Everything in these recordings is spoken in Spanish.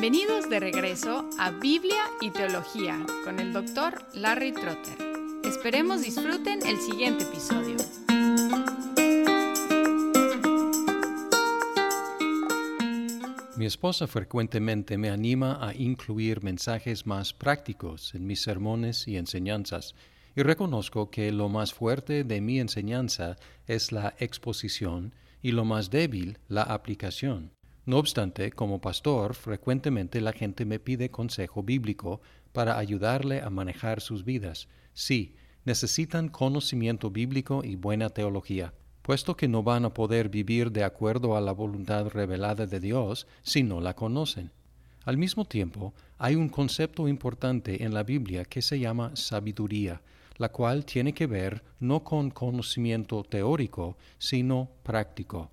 Bienvenidos de regreso a Biblia y Teología con el doctor Larry Trotter. Esperemos disfruten el siguiente episodio. Mi esposa frecuentemente me anima a incluir mensajes más prácticos en mis sermones y enseñanzas, y reconozco que lo más fuerte de mi enseñanza es la exposición y lo más débil la aplicación. No obstante, como pastor, frecuentemente la gente me pide consejo bíblico para ayudarle a manejar sus vidas. Sí, necesitan conocimiento bíblico y buena teología, puesto que no van a poder vivir de acuerdo a la voluntad revelada de Dios si no la conocen. Al mismo tiempo, hay un concepto importante en la Biblia que se llama sabiduría, la cual tiene que ver no con conocimiento teórico, sino práctico.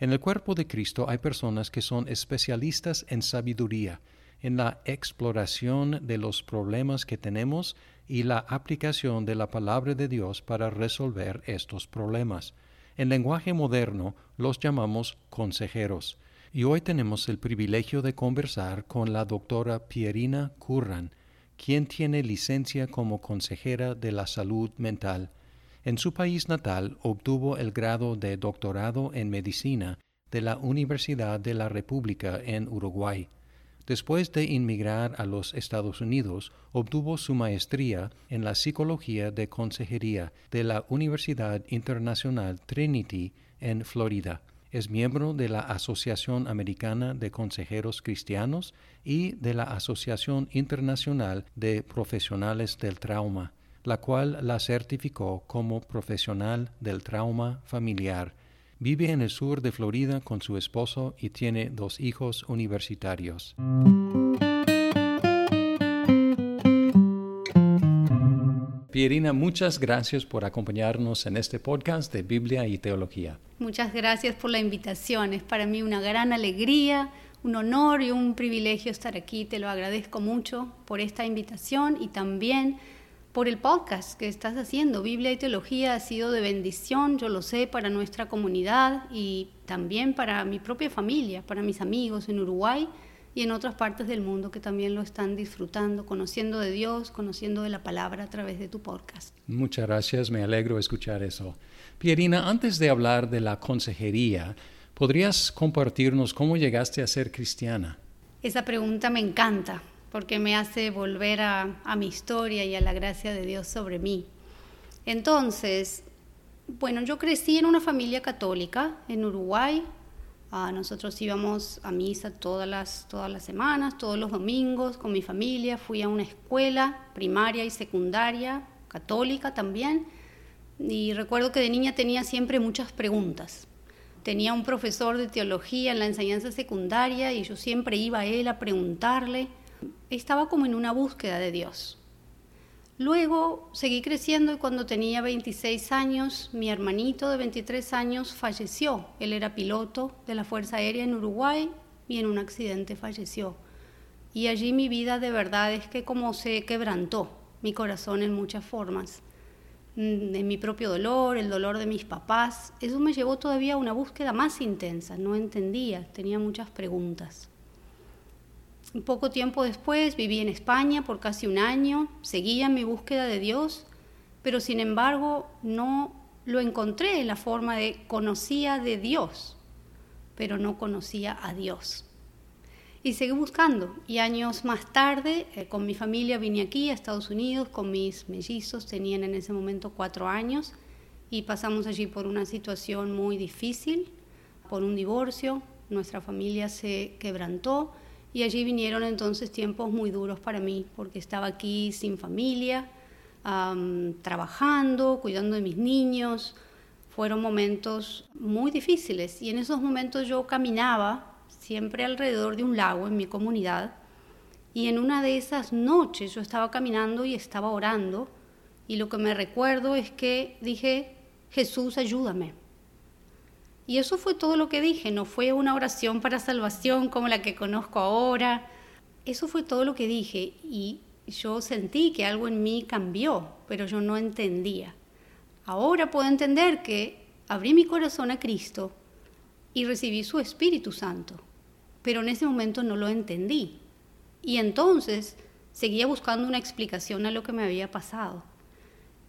En el cuerpo de Cristo hay personas que son especialistas en sabiduría, en la exploración de los problemas que tenemos y la aplicación de la palabra de Dios para resolver estos problemas. En lenguaje moderno los llamamos consejeros. Y hoy tenemos el privilegio de conversar con la doctora Pierina Curran, quien tiene licencia como consejera de la salud mental en su país natal obtuvo el grado de doctorado en medicina de la Universidad de la República en Uruguay. Después de inmigrar a los Estados Unidos, obtuvo su maestría en la psicología de consejería de la Universidad Internacional Trinity en Florida. Es miembro de la Asociación Americana de Consejeros Cristianos y de la Asociación Internacional de Profesionales del Trauma la cual la certificó como profesional del trauma familiar. Vive en el sur de Florida con su esposo y tiene dos hijos universitarios. Pierina, muchas gracias por acompañarnos en este podcast de Biblia y Teología. Muchas gracias por la invitación. Es para mí una gran alegría, un honor y un privilegio estar aquí. Te lo agradezco mucho por esta invitación y también por el podcast que estás haciendo. Biblia y Teología ha sido de bendición, yo lo sé, para nuestra comunidad y también para mi propia familia, para mis amigos en Uruguay y en otras partes del mundo que también lo están disfrutando, conociendo de Dios, conociendo de la palabra a través de tu podcast. Muchas gracias, me alegro escuchar eso. Pierina, antes de hablar de la consejería, ¿podrías compartirnos cómo llegaste a ser cristiana? Esa pregunta me encanta porque me hace volver a, mi historia y a la gracia de Dios sobre mí. Entonces, bueno, yo crecí en una familia católica en Uruguay. Ah, nosotros íbamos a misa todas las, todas las semanas, todos los domingos con mi familia. Fui a una escuela primaria y secundaria católica también. Y recuerdo que de niña tenía siempre muchas preguntas. Tenía un profesor de teología en la enseñanza secundaria y yo siempre iba a él a preguntarle estaba como en una búsqueda de Dios. Luego seguí creciendo y cuando tenía 26 años, mi hermanito de 23 años falleció. Él era piloto de la Fuerza Aérea en Uruguay y en un accidente falleció. Y allí mi vida de verdad es que como se quebrantó mi corazón en muchas formas. Mm, en mi propio dolor, el dolor de mis papás, eso me llevó todavía a una búsqueda más intensa. No entendía, tenía muchas preguntas. Poco tiempo después viví en España por casi un año, seguía mi búsqueda de Dios, pero sin embargo no lo encontré en la forma de conocía de Dios, pero no conocía a Dios. Y seguí buscando y años más tarde eh, con mi familia vine aquí a Estados Unidos con mis mellizos, tenían en ese momento cuatro años y pasamos allí por una situación muy difícil, por un divorcio, nuestra familia se quebrantó y allí vinieron entonces tiempos muy duros para mí, porque estaba aquí sin familia, trabajando, cuidando de mis niños. Fueron momentos muy difíciles y en esos momentos yo caminaba siempre alrededor de un lago en mi comunidad y en una de esas noches yo estaba caminando y estaba orando y lo que me recuerdo es que dije, Jesús, ayúdame. Y eso fue todo lo que dije, no fue una oración para salvación como la que conozco ahora. Eso fue todo lo que dije y yo sentí que algo en mí cambió, pero yo no entendía. Ahora puedo entender que abrí mi corazón a Cristo y recibí su Espíritu Santo. pero en ese momento no lo entendí. Y entonces seguía buscando una explicación a lo que me había pasado.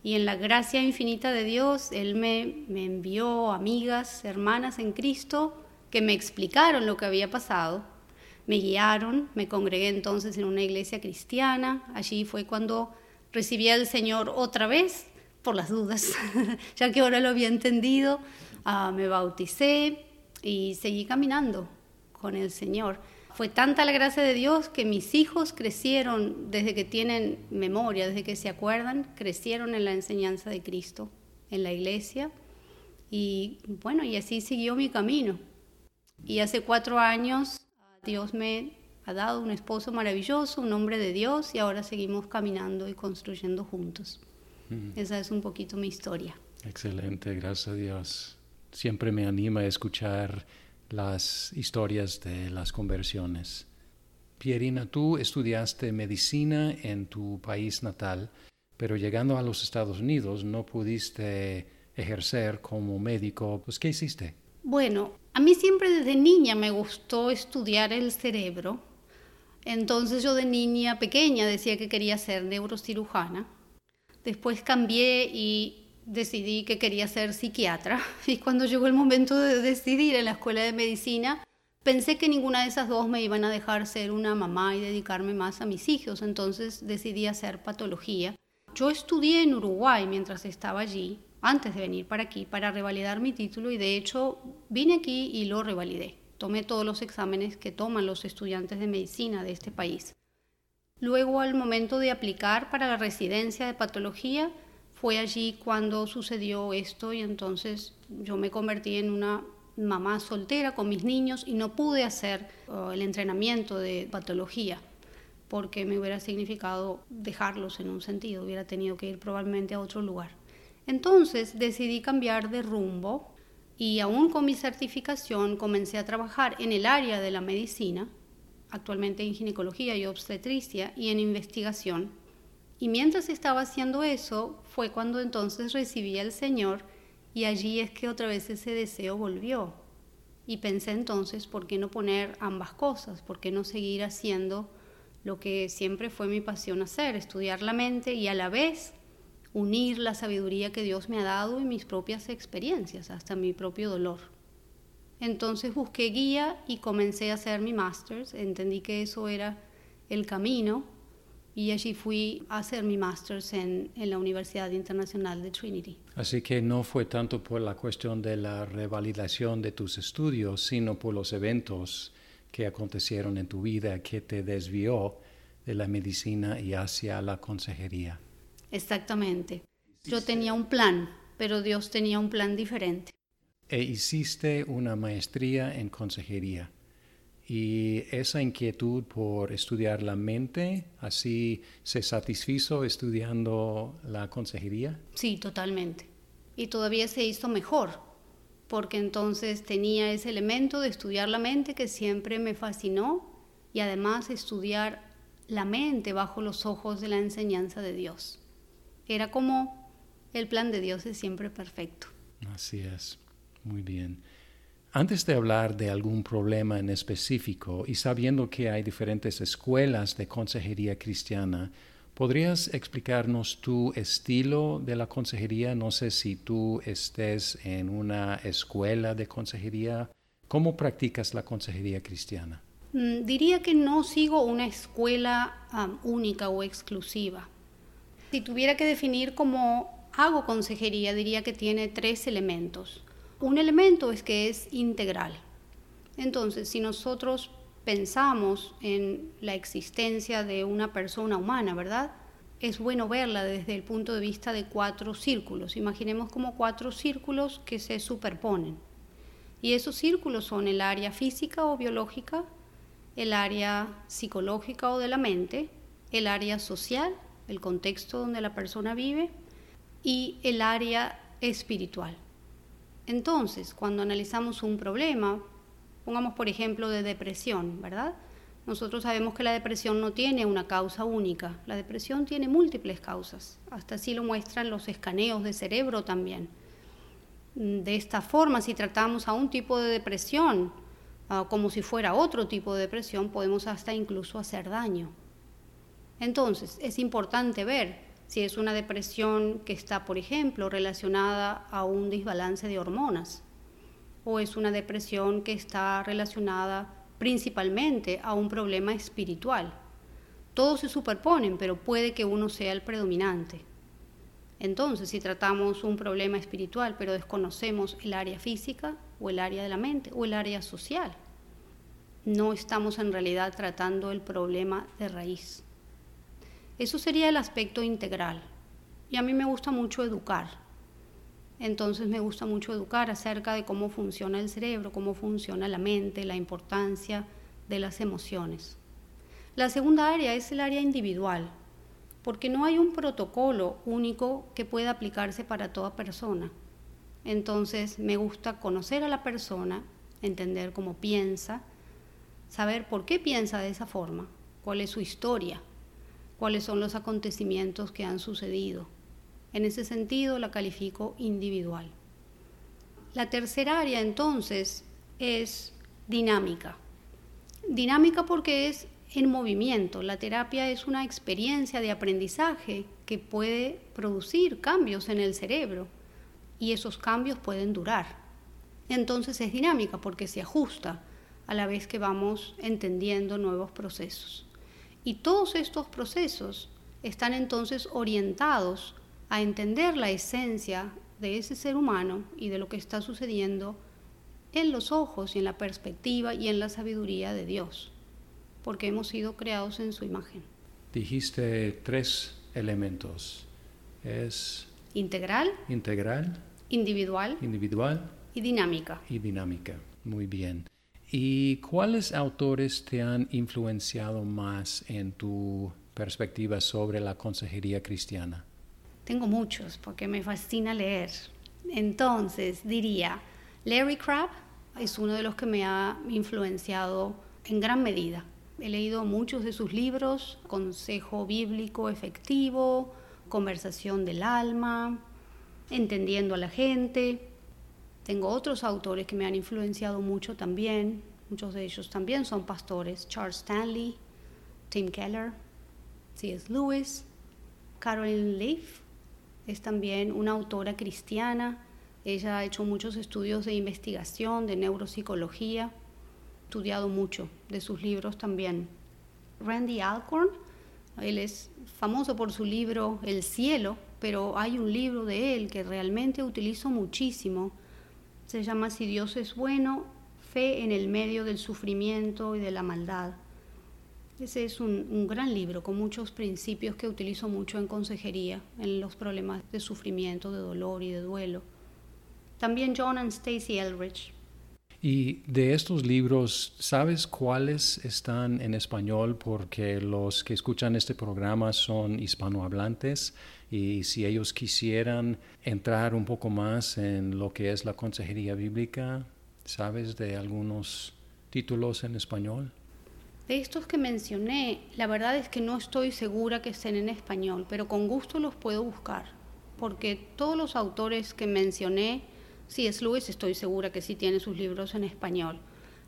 Y en la gracia infinita de Dios, Él me, me envió amigas, hermanas en Cristo, que me explicaron lo que había pasado, me guiaron, me congregué entonces en una iglesia cristiana, allí fue cuando recibí al Señor otra vez, por las dudas, ya que ahora lo había entendido, ah, me bauticé y seguí caminando con el Señor. Fue tanta la gracia de Dios que mis hijos crecieron desde que tienen memoria, desde que se acuerdan, crecieron en la enseñanza de Cristo, en la iglesia. Y bueno, y así siguió mi camino. Y hace cuatro años Dios me ha dado un esposo maravilloso, un hombre de Dios, y ahora seguimos caminando y construyendo juntos. Esa es un poquito mi historia. Excelente, gracias a Dios. Siempre me anima a escuchar las historias de las conversiones. Pierina, tú estudiaste medicina en tu país natal, pero llegando a los Estados Unidos no pudiste ejercer como médico. Pues, ¿qué hiciste? Bueno, a mí siempre desde niña me gustó estudiar el cerebro. Entonces yo de niña pequeña decía que quería ser neurocirujana. Después cambié y decidí que quería ser psiquiatra. Y cuando llegó el momento de decidir en la escuela de medicina, pensé que ninguna de esas dos me iban a dejar ser una mamá y dedicarme más a mis hijos. Entonces decidí hacer patología. Yo estudié en Uruguay mientras estaba allí antes de venir para aquí para revalidar mi título y de hecho vine aquí y lo revalidé. Tomé todos los exámenes que toman los estudiantes de medicina de este país. Luego al momento de aplicar para la residencia de patología fue allí cuando sucedió esto y entonces yo me convertí en una mamá soltera con mis niños y no pude hacer uh, el entrenamiento de patología porque me hubiera significado dejarlos en un sentido, hubiera tenido que ir probablemente a otro lugar. Entonces decidí cambiar de rumbo y aún con mi certificación comencé a trabajar en el área de la medicina, actualmente en ginecología y obstetricia y en investigación. Y mientras estaba haciendo eso fue cuando entonces recibí al Señor y allí es que otra vez ese deseo volvió. Y pensé entonces, ¿por qué no poner ambas cosas? ¿Por qué no seguir haciendo lo que siempre fue mi pasión hacer, estudiar la mente y a la vez unir la sabiduría que Dios me ha dado y mis propias experiencias, hasta mi propio dolor. Entonces busqué guía y comencé a hacer mi master's, entendí que eso era el camino y allí fui a hacer mi master's en, en, la Universidad Internacional de Trinity. Así que no fue tanto por la cuestión de la revalidación de tus estudios, sino por los eventos que acontecieron en tu vida que te desvió de la medicina y hacia la consejería. Exactamente. Yo tenía un plan, pero Dios tenía un plan diferente. E hiciste una maestría en consejería. Y esa inquietud por estudiar la mente, así se satisfizo estudiando la consejería? Sí, totalmente. Y todavía se hizo mejor, porque entonces tenía ese elemento de estudiar la mente que siempre me fascinó y además estudiar la mente bajo los ojos de la enseñanza de Dios. Era como el plan de Dios es siempre perfecto. Así es, muy bien. Antes de hablar de algún problema en específico y sabiendo que hay diferentes escuelas de consejería cristiana, ¿podrías explicarnos tu estilo de la consejería? No sé si tú estés en una escuela de consejería. ¿Cómo practicas la consejería cristiana? Mm, diría que no sigo una escuela única o exclusiva. Si tuviera que definir cómo hago consejería, diría que tiene tres elementos. Un elemento es que es integral. Entonces, si nosotros pensamos en la existencia de una persona humana, ¿verdad? Es bueno verla desde el punto de vista de cuatro círculos. Imaginemos como cuatro círculos que se superponen. Y esos círculos son el área física o biológica, el área psicológica o de la mente, el área social el contexto donde la persona vive y el área espiritual. Entonces, cuando analizamos un problema, pongamos por ejemplo de depresión, ¿verdad? Nosotros sabemos que la depresión no tiene una causa única, la depresión tiene múltiples causas, hasta así lo muestran los escaneos de cerebro también. De esta forma, si tratamos a un tipo de depresión, ah, como si fuera otro tipo de depresión, podemos hasta incluso hacer daño. Entonces, es importante ver si es una depresión que está, por ejemplo, relacionada a un desbalance de hormonas o es una depresión que está relacionada principalmente a un problema espiritual. Todos se superponen, pero puede que uno sea el predominante. Entonces, si tratamos un problema espiritual, pero desconocemos el área física o el área de la mente o el área social, no estamos en realidad tratando el problema de raíz. Eso sería el aspecto integral. Y a mí me gusta mucho educar. Entonces me gusta mucho educar acerca de cómo funciona el cerebro, cómo funciona la mente, la importancia de las emociones. La segunda área es el área individual, porque no hay un protocolo único que pueda aplicarse para toda persona. Entonces me gusta conocer a la persona, entender cómo piensa, saber por qué piensa de esa forma, cuál es su historia, cuáles son los acontecimientos que han sucedido. En ese sentido la califico individual. La tercera área entonces es dinámica. Dinámica porque es en movimiento. La terapia es una experiencia de aprendizaje que puede producir cambios en el cerebro y esos cambios pueden durar. Entonces es dinámica porque se ajusta a la vez que vamos entendiendo nuevos procesos. Y todos estos procesos están entonces orientados a entender la esencia de ese ser humano y de lo que está sucediendo en los ojos y en la perspectiva y en la sabiduría de Dios, porque hemos sido creados en su imagen. Dijiste tres elementos. Es integral, integral, individual, individual y dinámica. Y dinámica. Muy bien. ¿Y cuáles autores te han influenciado más en tu perspectiva sobre la consejería cristiana? Tengo muchos porque me fascina leer. Entonces diría, Larry Crabb es uno de los que me ha influenciado en gran medida. He leído muchos de sus libros, Consejo Bíblico Efectivo, Conversación del Alma, Entendiendo a la Gente. Tengo otros autores que me han influenciado mucho también, muchos de ellos también son pastores, Charles Stanley, Tim Keller, C.S. Lewis, Caroline Leaf, es también una autora cristiana, ella ha hecho muchos estudios de investigación, de neuropsicología, estudiado mucho de sus libros también. Randy Alcorn, él es famoso por su libro El cielo, pero hay un libro de él que realmente utilizo muchísimo se llama Si Dios es bueno, fe en el medio del sufrimiento y de la maldad. Ese es un, gran libro con muchos principios que utilizo mucho en consejería, en los problemas de sufrimiento, de dolor y de duelo. También John and Stacy Eldridge. Y de estos libros, ¿sabes cuáles están en español? Porque los que escuchan este programa son hispanohablantes y si ellos quisieran entrar un poco más en lo que es la consejería bíblica, ¿sabes de algunos títulos en español? De estos que mencioné, la verdad es que no estoy segura que estén en español, pero con gusto los puedo buscar, porque todos los autores que mencioné, si es Lewis, estoy segura que sí tiene sus libros en español.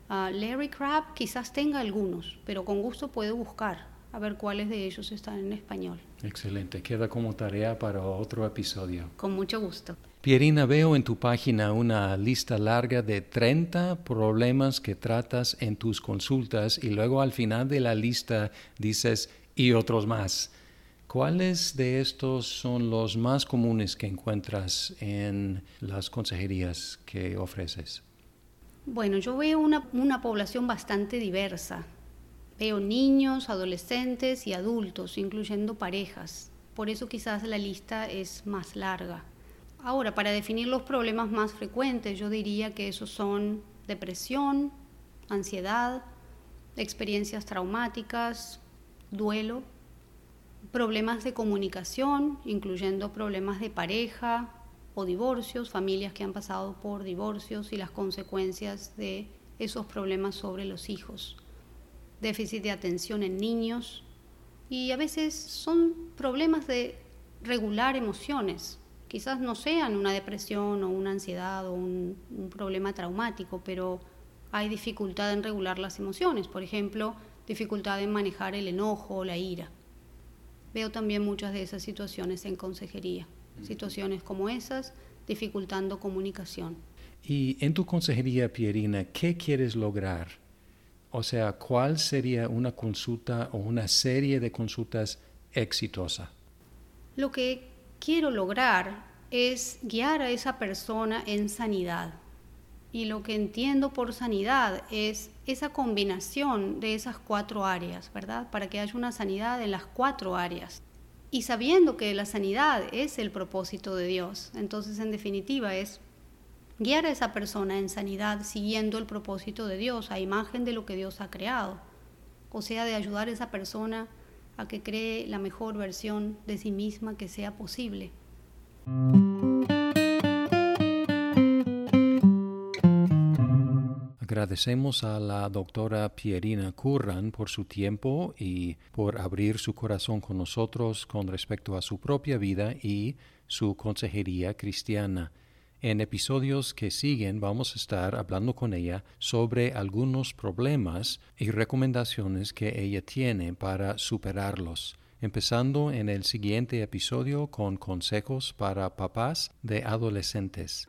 Ah, Larry Crabb quizás tenga algunos, pero con gusto puedo buscar a ver cuáles de ellos están en español. Excelente, queda como tarea para otro episodio. Con mucho gusto. Pierina, veo en tu página una lista larga de 30 problemas que tratas en tus consultas y luego al final de la lista dices y otros más. ¿Cuáles de estos son los más comunes que encuentras en las consejerías que ofreces? Bueno, yo veo una, una población bastante diversa. Veo niños, adolescentes y adultos, incluyendo parejas. Por eso quizás la lista es más larga. Ahora, para definir los problemas más frecuentes, yo diría que esos son depresión, ansiedad, experiencias traumáticas, duelo, problemas de comunicación, incluyendo problemas de pareja o divorcios, familias que han pasado por divorcios y las consecuencias de esos problemas sobre los hijos déficit de atención en niños y a veces son problemas de regular emociones. Quizás no sean una depresión o una ansiedad o un, problema traumático, pero hay dificultad en regular las emociones, por ejemplo, dificultad en manejar el enojo o la ira. Veo también muchas de esas situaciones en consejería, situaciones como esas, dificultando comunicación. Y en tu consejería, Pierina, ¿qué quieres lograr? O sea, ¿cuál sería una consulta o una serie de consultas exitosa? Lo que quiero lograr es guiar a esa persona en sanidad. Y lo que entiendo por sanidad es esa combinación de esas cuatro áreas, ¿verdad? Para que haya una sanidad en las cuatro áreas. Y sabiendo que la sanidad es el propósito de Dios. Entonces, en definitiva, es guiar a esa persona en sanidad siguiendo el propósito de Dios, a imagen de lo que Dios ha creado. O sea, de ayudar a esa persona a que cree la mejor versión de sí misma que sea posible. Agradecemos a la doctora Pierina Curran por su tiempo y por abrir su corazón con nosotros con respecto a su propia vida y su consejería cristiana. En episodios que siguen vamos a estar hablando con ella sobre algunos problemas y recomendaciones que ella tiene para superarlos, empezando en el siguiente episodio con consejos para papás de adolescentes.